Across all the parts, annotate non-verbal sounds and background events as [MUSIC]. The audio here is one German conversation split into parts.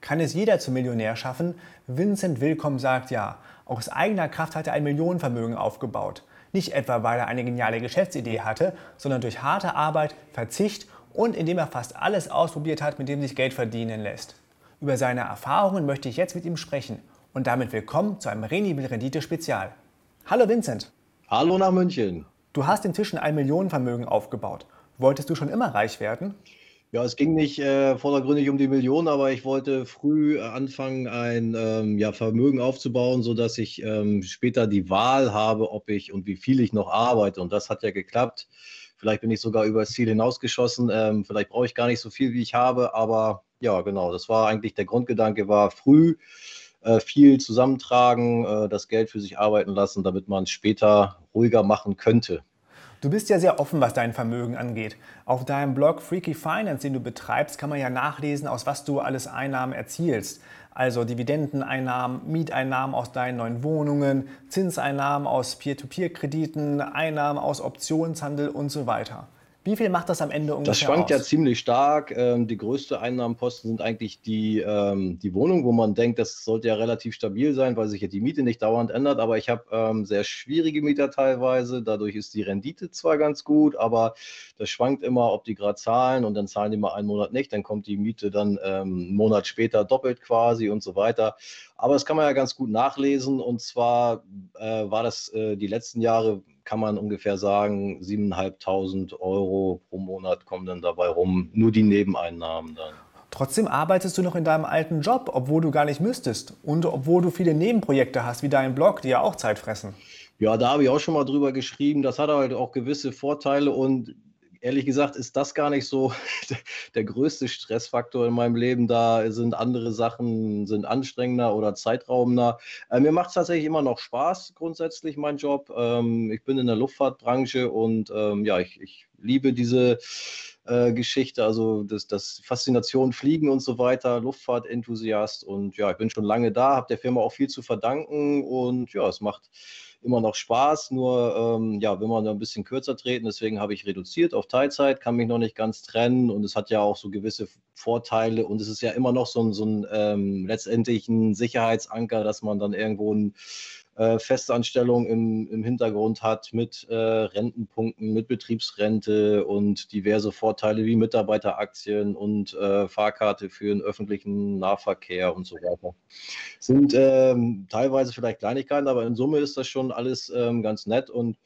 Kann es jeder zum Millionär schaffen? Vincent Willkomm sagt ja. Aus eigener Kraft hat er ein Millionenvermögen aufgebaut. Nicht etwa, weil er eine geniale Geschäftsidee hatte, sondern durch harte Arbeit, Verzicht und indem er fast alles ausprobiert hat, mit dem sich Geld verdienen lässt. Über seine Erfahrungen möchte ich jetzt mit ihm sprechen. Und damit willkommen zu einem Renibel Rendite Spezial. Hallo Vincent. Hallo nach München. Du hast inzwischen ein Millionenvermögen aufgebaut. Wolltest du schon immer reich werden? Ja, es ging nicht äh, vordergründig um die Millionen, aber ich wollte früh äh, anfangen, ein ähm, ja, Vermögen aufzubauen, sodass ich ähm, später die Wahl habe, ob ich und wie viel ich noch arbeite. Und das hat ja geklappt. Vielleicht bin ich sogar über das Ziel hinausgeschossen. Ähm, vielleicht brauche ich gar nicht so viel, wie ich habe. Aber ja, genau, das war eigentlich der Grundgedanke, war früh äh, viel zusammentragen, äh, das Geld für sich arbeiten lassen, damit man es später ruhiger machen könnte. Du bist ja sehr offen, was dein Vermögen angeht. Auf deinem Blog Freaky Finance, den du betreibst, kann man ja nachlesen, aus was du alles Einnahmen erzielst. Also Dividendeneinnahmen, Mieteinnahmen aus deinen neuen Wohnungen, Zinseinnahmen aus Peer-to-Peer-Krediten, Einnahmen aus Optionshandel und so weiter. Wie viel macht das am Ende ungefähr Das schwankt aus? ja ziemlich stark. Ähm, die größte Einnahmenposten sind eigentlich die, ähm, die Wohnung, wo man denkt, das sollte ja relativ stabil sein, weil sich ja die Miete nicht dauernd ändert. Aber ich habe ähm, sehr schwierige Mieter teilweise. Dadurch ist die Rendite zwar ganz gut, aber das schwankt immer, ob die gerade zahlen und dann zahlen die mal einen Monat nicht. Dann kommt die Miete dann einen Monat später doppelt quasi und so weiter. Aber das kann man ja ganz gut nachlesen. Und zwar äh, war das äh, die letzten Jahre kann man ungefähr sagen, 7.500 Euro pro Monat kommen dann dabei rum, nur die Nebeneinnahmen dann. Trotzdem arbeitest du noch in deinem alten Job, obwohl du gar nicht müsstest und obwohl du viele Nebenprojekte hast, wie deinen Blog, die ja auch Zeit fressen. Ja, da habe ich auch schon mal drüber geschrieben. Das hat halt auch gewisse Vorteile und ehrlich gesagt ist das gar nicht so [LAUGHS] der größte Stressfaktor in meinem Leben. Da sind andere Sachen, sind anstrengender oder zeitraubender. Äh, mir macht es tatsächlich immer noch Spaß, grundsätzlich mein Job. Ähm, ich bin in der Luftfahrtbranche und ähm, ja, ich, ich liebe diese äh, Geschichte, also das, das Faszination Fliegen und so weiter, Luftfahrtenthusiast und ja, ich bin schon lange da, habe der Firma auch viel zu verdanken und ja, es macht immer noch Spaß, nur ähm, ja, will man da ein bisschen kürzer treten, deswegen habe ich reduziert auf Teilzeit, kann mich noch nicht ganz trennen und es hat ja auch so gewisse Vorteile und es ist ja immer noch so ein, so ein ähm, letztendlich ein Sicherheitsanker, dass man dann irgendwo ein äh, Festanstellung im, im Hintergrund hat mit äh, Rentenpunkten, mit Betriebsrente und diverse Vorteile wie Mitarbeiteraktien und äh, Fahrkarte für den öffentlichen Nahverkehr und so weiter. Sind ähm, teilweise vielleicht Kleinigkeiten, aber in Summe ist das schon alles ähm, ganz nett und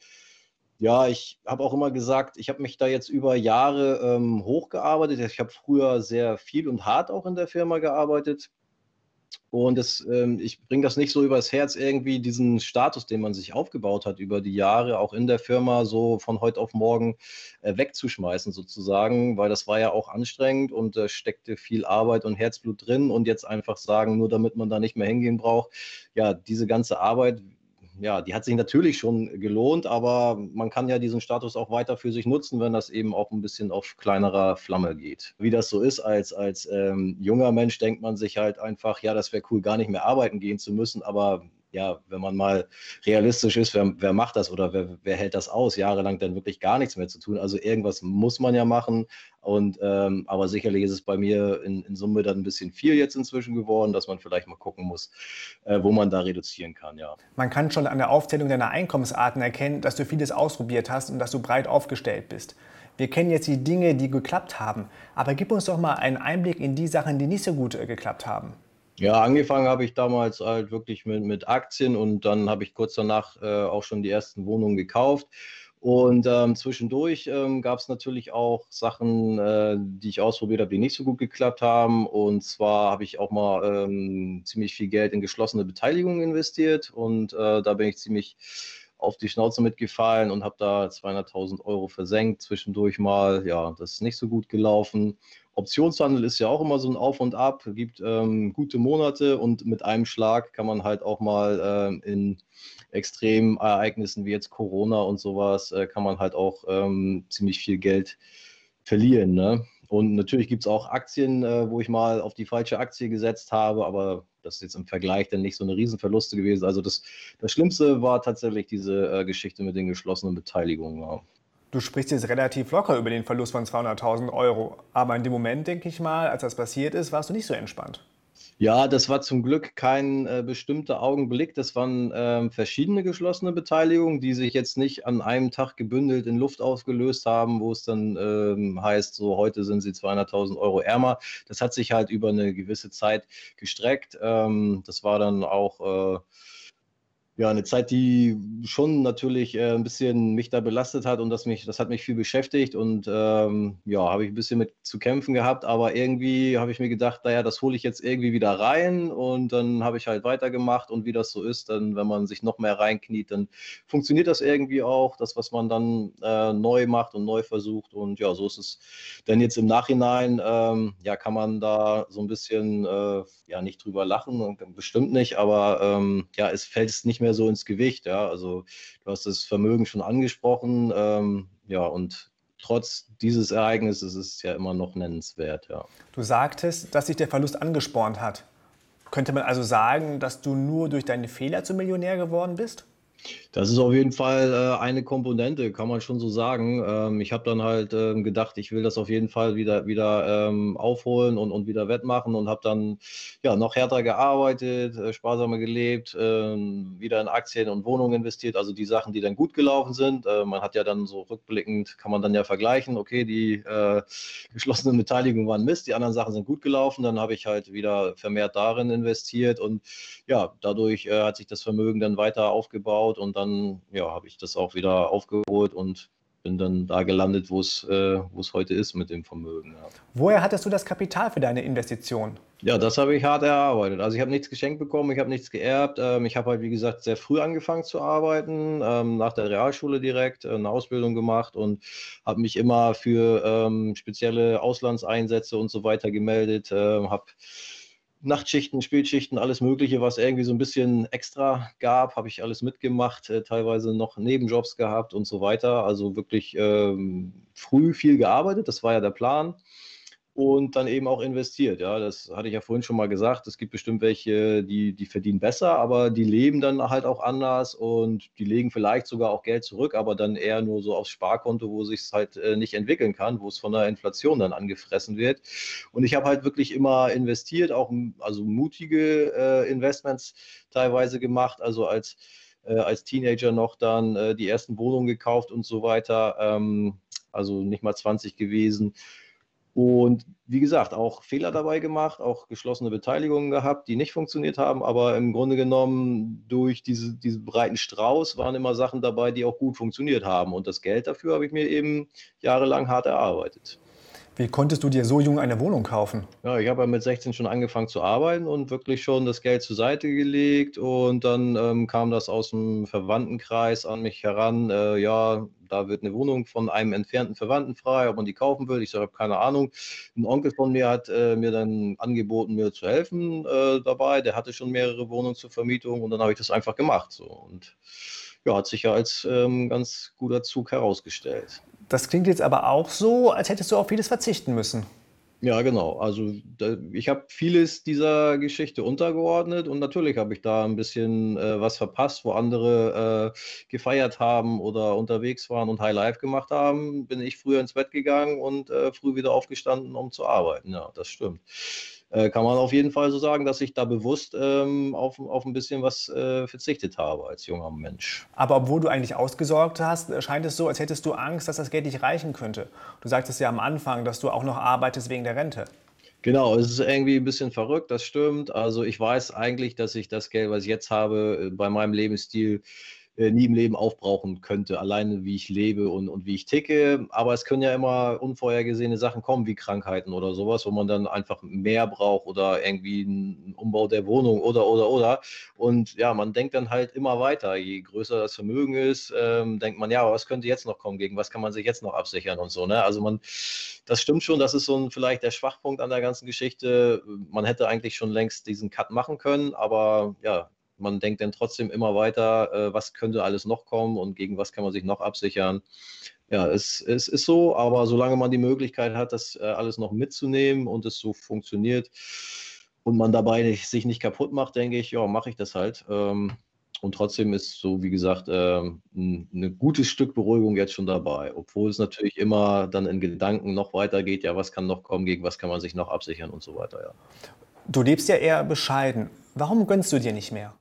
ja, ich habe auch immer gesagt, ich habe mich da jetzt über Jahre ähm, hochgearbeitet. Ich habe früher sehr viel und hart auch in der Firma gearbeitet. Und das, ähm, ich bringe das nicht so übers Herz, irgendwie diesen Status, den man sich aufgebaut hat über die Jahre, auch in der Firma, so von heute auf morgen äh, wegzuschmeißen, sozusagen, weil das war ja auch anstrengend und da äh, steckte viel Arbeit und Herzblut drin. Und jetzt einfach sagen, nur damit man da nicht mehr hingehen braucht, ja, diese ganze Arbeit ja, die hat sich natürlich schon gelohnt, aber man kann ja diesen Status auch weiter für sich nutzen, wenn das eben auch ein bisschen auf kleinerer Flamme geht. Wie das so ist, als, als ähm, junger Mensch denkt man sich halt einfach, ja, das wäre cool, gar nicht mehr arbeiten gehen zu müssen, aber ja, wenn man mal realistisch ist, wer, wer macht das oder wer, wer, hält das aus, jahrelang dann wirklich gar nichts mehr zu tun? Also irgendwas muss man ja machen. Und ähm, aber sicherlich ist es bei mir in, in, Summe dann ein bisschen viel jetzt inzwischen geworden, dass man vielleicht mal gucken muss, äh, wo man da reduzieren kann, ja. Man kann schon an der Aufzählung deiner Einkommensarten erkennen, dass du vieles ausprobiert hast und dass du breit aufgestellt bist. Wir kennen jetzt die Dinge, die geklappt haben, aber gib uns doch mal einen Einblick in die Sachen, die nicht so gut äh, geklappt haben. Ja, angefangen habe ich damals halt wirklich mit, mit Aktien und dann habe ich kurz danach äh, auch schon die ersten Wohnungen gekauft. Und ähm, zwischendurch ähm, gab es natürlich auch Sachen, äh, die ich ausprobiert habe, die nicht so gut geklappt haben. Und zwar habe ich auch mal ähm, ziemlich viel Geld in geschlossene Beteiligungen investiert und äh, da bin ich ziemlich auf die Schnauze mitgefallen und habe da 200.000 Euro versenkt. Zwischendurch mal, ja, das ist nicht so gut gelaufen. Optionshandel ist ja auch immer so ein Auf und Ab, gibt ähm, gute Monate und mit einem Schlag kann man halt auch mal ähm, in extremen Ereignissen wie jetzt Corona und sowas, äh, kann man halt auch ähm, ziemlich viel Geld verlieren. Ne? Und natürlich gibt es auch Aktien, äh, wo ich mal auf die falsche Aktie gesetzt habe, aber das ist jetzt im Vergleich dann nicht so eine Riesenverluste gewesen. Also das, das Schlimmste war tatsächlich diese äh, Geschichte mit den geschlossenen Beteiligungen. Ja. Du sprichst jetzt relativ locker über den Verlust von 200.000 Euro, aber in dem Moment, denke ich mal, als das passiert ist, warst du nicht so entspannt. Ja, das war zum Glück kein äh, bestimmter Augenblick. Das waren ähm, verschiedene geschlossene Beteiligungen, die sich jetzt nicht an einem Tag gebündelt in Luft aufgelöst haben, wo es dann ähm, heißt, so heute sind sie 200.000 Euro ärmer. Das hat sich halt über eine gewisse Zeit gestreckt. Ähm, das war dann auch äh, ja, eine Zeit, die schon natürlich äh, ein bisschen mich da belastet hat und das mich, das hat mich viel beschäftigt und ähm, ja, habe ich ein bisschen mit zu kämpfen gehabt, aber irgendwie habe ich mir gedacht, naja, das hole ich jetzt irgendwie wieder rein und dann habe ich halt weitergemacht und wie das so ist, dann, wenn man sich noch mehr reinkniet, dann funktioniert das irgendwie auch, das, was man dann äh, neu macht und neu versucht und ja, so ist es dann jetzt im Nachhinein, ähm, ja, kann man da so ein bisschen, äh, ja, nicht drüber lachen, bestimmt nicht, aber ähm, ja, es fällt es nicht mehr so ins Gewicht. Ja? Also du hast das Vermögen schon angesprochen. Ähm, ja, und trotz dieses Ereignisses ist es ja immer noch nennenswert. Ja. Du sagtest, dass sich der Verlust angespornt hat. Könnte man also sagen, dass du nur durch deine Fehler zum Millionär geworden bist? Das ist auf jeden Fall äh, eine Komponente, kann man schon so sagen. Ähm, ich habe dann halt ähm, gedacht, ich will das auf jeden Fall wieder, wieder ähm, aufholen und, und wieder wettmachen und habe dann ja, noch härter gearbeitet, äh, sparsamer gelebt, ähm, wieder in Aktien und Wohnungen investiert, also die Sachen, die dann gut gelaufen sind. Äh, man hat ja dann so rückblickend, kann man dann ja vergleichen, okay, die äh, geschlossenen Beteiligungen waren Mist, die anderen Sachen sind gut gelaufen, dann habe ich halt wieder vermehrt darin investiert und ja, dadurch äh, hat sich das Vermögen dann weiter aufgebaut und dann ja, habe ich das auch wieder aufgeholt und bin dann da gelandet, wo es äh, heute ist mit dem Vermögen. Ja. Woher hattest du das Kapital für deine Investition? Ja, das habe ich hart erarbeitet. Also ich habe nichts geschenkt bekommen, ich habe nichts geerbt. Ähm, ich habe halt, wie gesagt, sehr früh angefangen zu arbeiten, ähm, nach der Realschule direkt äh, eine Ausbildung gemacht und habe mich immer für ähm, spezielle Auslandseinsätze und so weiter gemeldet, äh, habe Nachtschichten, Spätschichten, alles Mögliche, was irgendwie so ein bisschen extra gab, habe ich alles mitgemacht, äh, teilweise noch Nebenjobs gehabt und so weiter. Also wirklich ähm, früh viel gearbeitet, das war ja der Plan und dann eben auch investiert. Ja, das hatte ich ja vorhin schon mal gesagt. Es gibt bestimmt welche, die, die verdienen besser, aber die leben dann halt auch anders und die legen vielleicht sogar auch Geld zurück, aber dann eher nur so aufs Sparkonto, wo sich es halt äh, nicht entwickeln kann, wo es von der Inflation dann angefressen wird. Und ich habe halt wirklich immer investiert, auch also mutige äh, Investments teilweise gemacht, also als äh, als Teenager noch dann äh, die ersten Wohnungen gekauft und so weiter. Ähm, also nicht mal 20 gewesen und wie gesagt, auch Fehler dabei gemacht, auch geschlossene Beteiligungen gehabt, die nicht funktioniert haben, aber im Grunde genommen durch diese, diesen breiten Strauß waren immer Sachen dabei, die auch gut funktioniert haben. Und das Geld dafür habe ich mir eben jahrelang hart erarbeitet. Wie konntest du dir so jung eine Wohnung kaufen? Ja, ich habe ja mit 16 schon angefangen zu arbeiten und wirklich schon das Geld zur Seite gelegt. Und dann ähm, kam das aus dem Verwandtenkreis an mich heran. Äh, ja, da wird eine Wohnung von einem entfernten Verwandten frei, ob man die kaufen will. Ich sage, keine Ahnung. Ein Onkel von mir hat äh, mir dann angeboten, mir zu helfen äh, dabei. Der hatte schon mehrere Wohnungen zur Vermietung und dann habe ich das einfach gemacht. So. Und ja, hat sich ja als ähm, ganz guter Zug herausgestellt. Das klingt jetzt aber auch so, als hättest du auf vieles verzichten müssen. Ja, genau. Also da, ich habe vieles dieser Geschichte untergeordnet und natürlich habe ich da ein bisschen äh, was verpasst, wo andere äh, gefeiert haben oder unterwegs waren und High Life gemacht haben. Bin ich früher ins Bett gegangen und äh, früh wieder aufgestanden, um zu arbeiten. Ja, das stimmt. Äh, kann man auf jeden Fall so sagen, dass ich da bewusst ähm, auf, auf ein bisschen was äh, verzichtet habe als junger Mensch. Aber obwohl du eigentlich ausgesorgt hast, scheint es so, als hättest du Angst, dass das Geld nicht reichen könnte. Du sagtest ja am Anfang, dass du auch noch arbeitest wegen der Rente. Genau, es ist irgendwie ein bisschen verrückt, das stimmt. Also ich weiß eigentlich, dass ich das Geld, was ich jetzt habe, äh, bei meinem Lebensstil äh, nie im Leben aufbrauchen könnte, alleine wie ich lebe und, und wie ich ticke. Aber es können ja immer unvorhergesehene Sachen kommen, wie Krankheiten oder sowas, wo man dann einfach mehr braucht oder irgendwie einen Umbau der Wohnung oder, oder, oder. Und ja, man denkt dann halt immer weiter. Je größer das Vermögen ist, ähm, denkt man, ja, was könnte jetzt noch kommen, gegen was kann man sich jetzt noch absichern und so. Ne? Also man, das stimmt schon, das ist so ein, vielleicht der Schwachpunkt an der ganzen Geschichte. Man hätte eigentlich schon längst diesen Cut machen können, aber ja, man denkt dann trotzdem immer weiter, äh, was könnte alles noch kommen und gegen was kann man sich noch absichern. Ja, es, es ist so, aber solange man die Möglichkeit hat, das äh, alles noch mitzunehmen und es so funktioniert und man dabei nicht, sich nicht kaputt macht, denke ich, ja, mache ich das halt. Ähm, und trotzdem ist so, wie gesagt, ein gutes Stück Beruhigung jetzt schon dabei, obwohl es natürlich immer dann in Gedanken noch weitergeht, ja, was kann noch kommen, gegen was kann man sich noch absichern und so weiter, ja. Du lebst ja eher bescheiden. Warum gönnst du dir nicht mehr?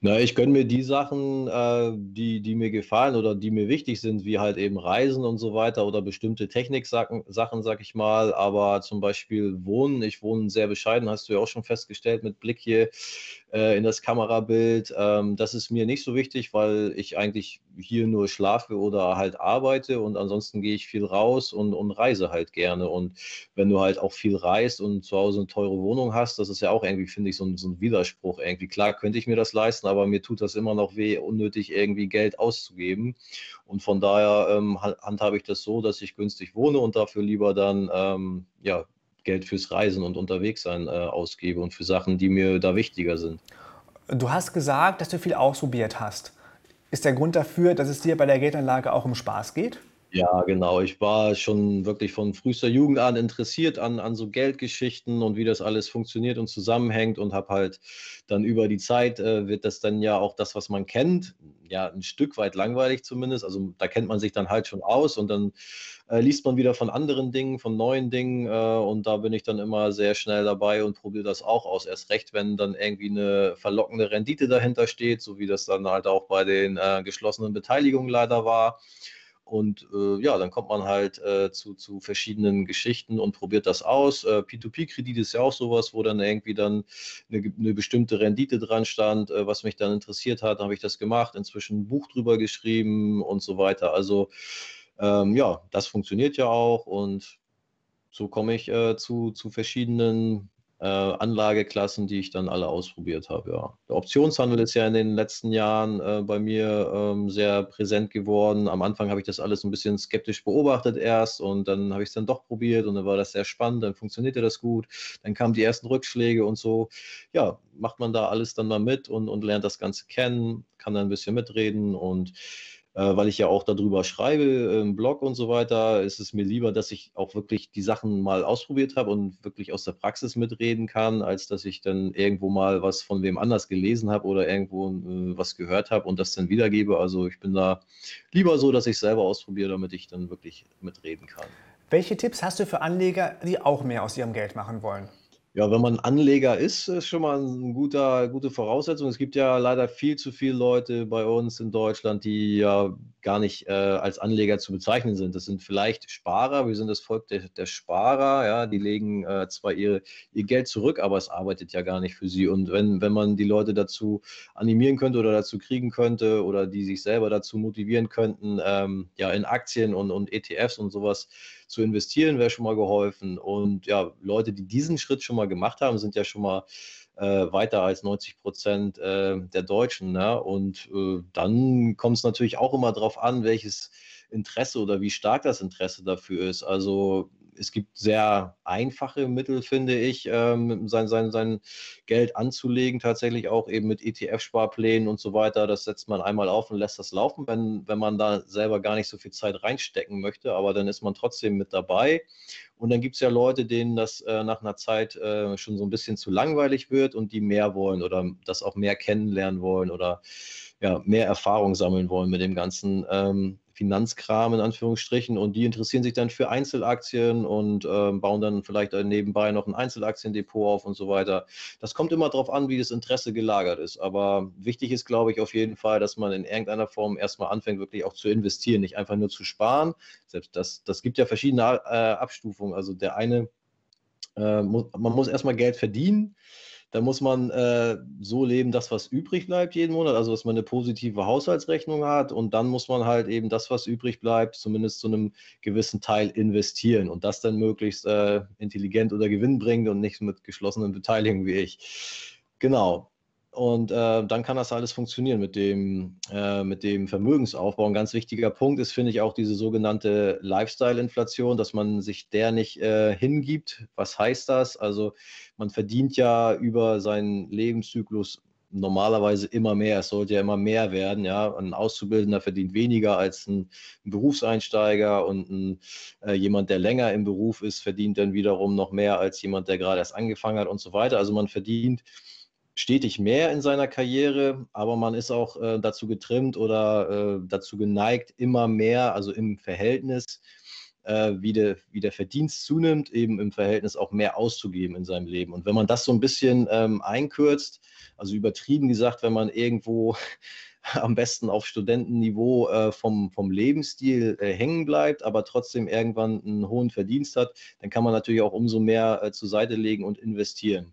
Na, ich gönne mir die Sachen, äh, die, die mir gefallen oder die mir wichtig sind, wie halt eben Reisen und so weiter oder bestimmte Techniksachen, Sachen, sag ich mal. Aber zum Beispiel Wohnen, ich wohne sehr bescheiden, hast du ja auch schon festgestellt mit Blick hier äh, in das Kamerabild. Ähm, das ist mir nicht so wichtig, weil ich eigentlich hier nur schlafe oder halt arbeite und ansonsten gehe ich viel raus und, und reise halt gerne. Und wenn du halt auch viel reist und zu Hause eine teure Wohnung hast, das ist ja auch irgendwie, finde ich, so ein, so ein Widerspruch irgendwie. Klar könnte ich mir das leisten, aber mir tut das immer noch weh, unnötig irgendwie Geld auszugeben. Und von daher ähm, handhabe ich das so, dass ich günstig wohne und dafür lieber dann ähm, ja, Geld fürs Reisen und Unterwegssein äh, ausgebe und für Sachen, die mir da wichtiger sind. Du hast gesagt, dass du viel ausprobiert hast. Ist der Grund dafür, dass es dir bei der Geldanlage auch um Spaß geht? Ja, genau. Ich war schon wirklich von frühester Jugend an interessiert an, an so Geldgeschichten und wie das alles funktioniert und zusammenhängt und habe halt dann über die Zeit äh, wird das dann ja auch das, was man kennt, ja ein Stück weit langweilig zumindest. Also da kennt man sich dann halt schon aus und dann äh, liest man wieder von anderen Dingen, von neuen Dingen äh, und da bin ich dann immer sehr schnell dabei und probiere das auch aus. Erst recht, wenn dann irgendwie eine verlockende Rendite dahinter steht, so wie das dann halt auch bei den äh, geschlossenen Beteiligungen leider war. Und äh, ja, dann kommt man halt äh, zu, zu verschiedenen Geschichten und probiert das aus. Äh, P2P-Kredit ist ja auch sowas, wo dann irgendwie dann eine, eine bestimmte Rendite dran stand, äh, was mich dann interessiert hat. Habe ich das gemacht, inzwischen ein Buch drüber geschrieben und so weiter. Also ähm, ja, das funktioniert ja auch und so komme ich äh, zu, zu verschiedenen äh, Anlageklassen, die ich dann alle ausprobiert habe. Ja. Der Optionshandel ist ja in den letzten Jahren äh, bei mir ähm, sehr präsent geworden. Am Anfang habe ich das alles ein bisschen skeptisch beobachtet erst und dann habe ich es dann doch probiert und dann war das sehr spannend, dann funktionierte das gut, dann kamen die ersten Rückschläge und so. Ja, macht man da alles dann mal mit und, und lernt das Ganze kennen, kann dann ein bisschen mitreden und weil ich ja auch darüber schreibe im Blog und so weiter, ist es mir lieber, dass ich auch wirklich die Sachen mal ausprobiert habe und wirklich aus der Praxis mitreden kann, als dass ich dann irgendwo mal was von wem anders gelesen habe oder irgendwo äh, was gehört habe und das dann wiedergebe. Also ich bin da lieber so, dass ich selber ausprobiere, damit ich dann wirklich mitreden kann. Welche Tipps hast du für Anleger, die auch mehr aus ihrem Geld machen wollen? Ja, wenn man Anleger ist, ist schon mal eine gute Voraussetzung. Es gibt ja leider viel zu viele Leute bei uns in Deutschland, die ja gar nicht äh, als Anleger zu bezeichnen sind. Das sind vielleicht Sparer, wir sind das Volk der, der Sparer, ja, die legen äh, zwar ihr, ihr Geld zurück, aber es arbeitet ja gar nicht für sie. Und wenn, wenn man die Leute dazu animieren könnte oder dazu kriegen könnte oder die sich selber dazu motivieren könnten, ähm, ja, in Aktien und, und ETFs und sowas zu investieren, wäre schon mal geholfen. Und ja, Leute, die diesen Schritt schon mal gemacht haben, sind ja schon mal äh, weiter als 90 Prozent äh, der Deutschen. Ne? Und äh, dann kommt es natürlich auch immer darauf an, welches Interesse oder wie stark das Interesse dafür ist. Also es gibt sehr einfache Mittel, finde ich, ähm, sein, sein, sein Geld anzulegen, tatsächlich auch eben mit ETF-Sparplänen und so weiter. Das setzt man einmal auf und lässt das laufen, wenn, wenn man da selber gar nicht so viel Zeit reinstecken möchte, aber dann ist man trotzdem mit dabei. Und dann gibt es ja Leute, denen das äh, nach einer Zeit äh, schon so ein bisschen zu langweilig wird und die mehr wollen oder das auch mehr kennenlernen wollen oder ja, mehr Erfahrung sammeln wollen mit dem Ganzen. Ähm, Finanzkram in Anführungsstrichen und die interessieren sich dann für Einzelaktien und äh, bauen dann vielleicht nebenbei noch ein Einzelaktiendepot auf und so weiter. Das kommt immer darauf an, wie das Interesse gelagert ist. Aber wichtig ist, glaube ich, auf jeden Fall, dass man in irgendeiner Form erstmal anfängt, wirklich auch zu investieren, nicht einfach nur zu sparen. Selbst das, das gibt ja verschiedene äh, Abstufungen. Also der eine, äh, muss, man muss erstmal Geld verdienen da muss man äh, so leben, dass was übrig bleibt jeden Monat, also dass man eine positive Haushaltsrechnung hat und dann muss man halt eben das, was übrig bleibt, zumindest zu einem gewissen Teil investieren und das dann möglichst äh, intelligent oder gewinnbringend und nicht mit geschlossenen Beteiligungen wie ich. Genau. Und äh, dann kann das alles funktionieren mit dem, äh, mit dem Vermögensaufbau. Ein ganz wichtiger Punkt ist, finde ich, auch diese sogenannte Lifestyle-Inflation, dass man sich der nicht äh, hingibt. Was heißt das? Also man verdient ja über seinen Lebenszyklus normalerweise immer mehr. Es sollte ja immer mehr werden. Ja, ein Auszubildender verdient weniger als ein, ein Berufseinsteiger und ein, äh, jemand, der länger im Beruf ist, verdient dann wiederum noch mehr als jemand, der gerade erst angefangen hat und so weiter. Also man verdient stetig mehr in seiner Karriere, aber man ist auch äh, dazu getrimmt oder äh, dazu geneigt, immer mehr, also im Verhältnis, äh, wie, der, wie der Verdienst zunimmt, eben im Verhältnis auch mehr auszugeben in seinem Leben. Und wenn man das so ein bisschen ähm, einkürzt, also übertrieben gesagt, wenn man irgendwo [LAUGHS] am besten auf Studentenniveau äh, vom, vom Lebensstil äh, hängen bleibt, aber trotzdem irgendwann einen hohen Verdienst hat, dann kann man natürlich auch umso mehr äh, zur Seite legen und investieren.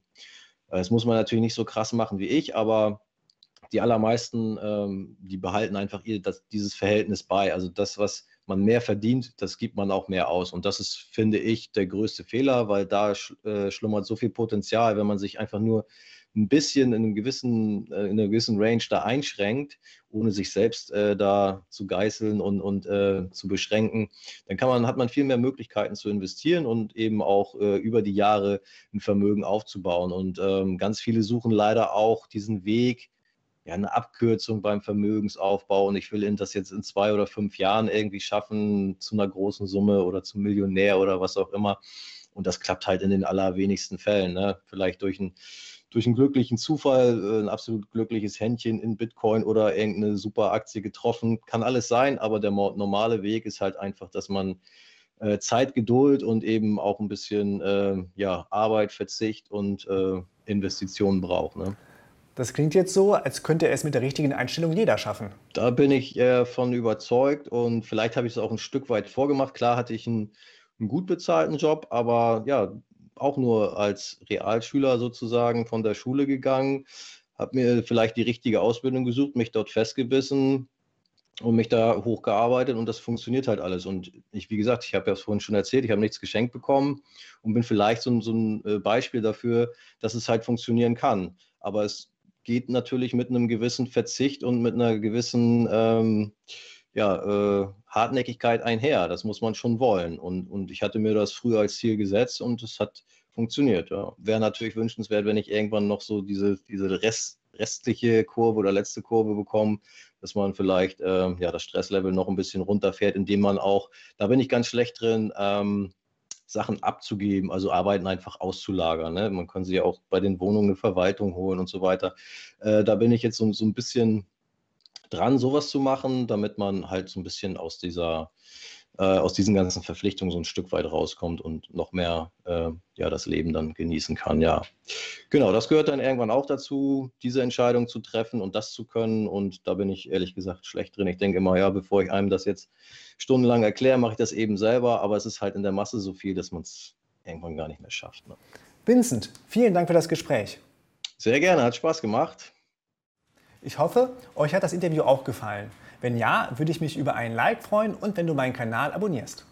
Äh, das muss man natürlich nicht so krass machen wie ich, aber die allermeisten, ähm, die behalten einfach ihr, das, dieses Verhältnis bei. Also das, was man mehr verdient, das gibt man auch mehr aus. Und das ist, finde ich, der größte Fehler, weil da äh, schlummert so viel Potenzial, wenn man sich einfach nur ein bisschen in, einem gewissen, äh, in einer gewissen Range da einschränkt, ohne sich selbst äh, da zu geißeln und, und äh, zu beschränken, dann kann man, hat man viel mehr Möglichkeiten zu investieren und eben auch äh, über die Jahre ein Vermögen aufzubauen. Und ähm, ganz viele suchen leider auch diesen Weg, ja, eine Abkürzung beim Vermögensaufbau und ich will das jetzt in zwei oder fünf Jahren irgendwie schaffen zu einer großen Summe oder zum Millionär oder was auch immer. Und das klappt halt in den allerwenigsten Fällen. Ne? Vielleicht durch ein durch einen glücklichen Zufall äh, ein absolut glückliches Händchen in Bitcoin oder irgendeine super Aktie getroffen. Kann alles sein, aber der normale Weg ist halt einfach, dass man äh, Zeit, Geduld und eben auch ein bisschen äh, ja, Arbeit, Verzicht und äh, Investitionen braucht. Ne? Das klingt jetzt so, als könnte es mit der richtigen Einstellung jeder schaffen. Da bin ich äh, von überzeugt und vielleicht habe ich es auch ein Stück weit vorgemacht. Klar hatte ich einen, einen gut bezahlten Job, aber ja, auch nur als Realschüler sozusagen von der Schule gegangen, habe mir vielleicht die richtige Ausbildung gesucht, mich dort festgebissen und mich da hochgearbeitet und das funktioniert halt alles. Und ich, wie gesagt, ich habe ja vorhin schon erzählt, ich habe nichts geschenkt bekommen und bin vielleicht so, so ein äh, Beispiel dafür, dass es halt funktionieren kann. Aber es geht natürlich mit einem gewissen Verzicht und mit einer gewissen ähm, ja, äh, Hartnäckigkeit einher. Das muss man schon wollen. Und, und ich hatte mir das früher als Ziel gesetzt und es hat funktioniert. Ja. Wäre natürlich wünschenswert, wenn ich irgendwann noch so diese, diese Rest, restliche Kurve oder letzte Kurve bekomme, dass man vielleicht äh, ja, das Stresslevel noch ein bisschen runterfährt, indem man auch, da bin ich ganz schlecht drin, ähm, Sachen abzugeben, also Arbeiten einfach auszulagern. Ne? Man kann sie ja auch bei den Wohnungen eine Verwaltung holen und so weiter. Äh, da bin ich jetzt so, so ein bisschen dran, sowas zu machen, damit man halt so ein bisschen aus dieser äh, aus diesen ganzen Verpflichtungen so ein Stück weit rauskommt und noch mehr äh, ja, das Leben dann genießen kann. Ja, genau, das gehört dann irgendwann auch dazu, diese Entscheidung zu treffen und das zu können. Und da bin ich ehrlich gesagt schlecht drin. Ich denke immer, ja, bevor ich einem das jetzt stundenlang erkläre, mache ich das eben selber. Aber es ist halt in der Masse so viel, dass man es irgendwann gar nicht mehr schafft. Ne? Vincent, vielen Dank für das Gespräch. Sehr gerne, hat Spaß gemacht. Ich hoffe, euch hat das Interview auch gefallen. Wenn ja, würde ich mich über ein Like freuen und wenn du meinen Kanal abonnierst.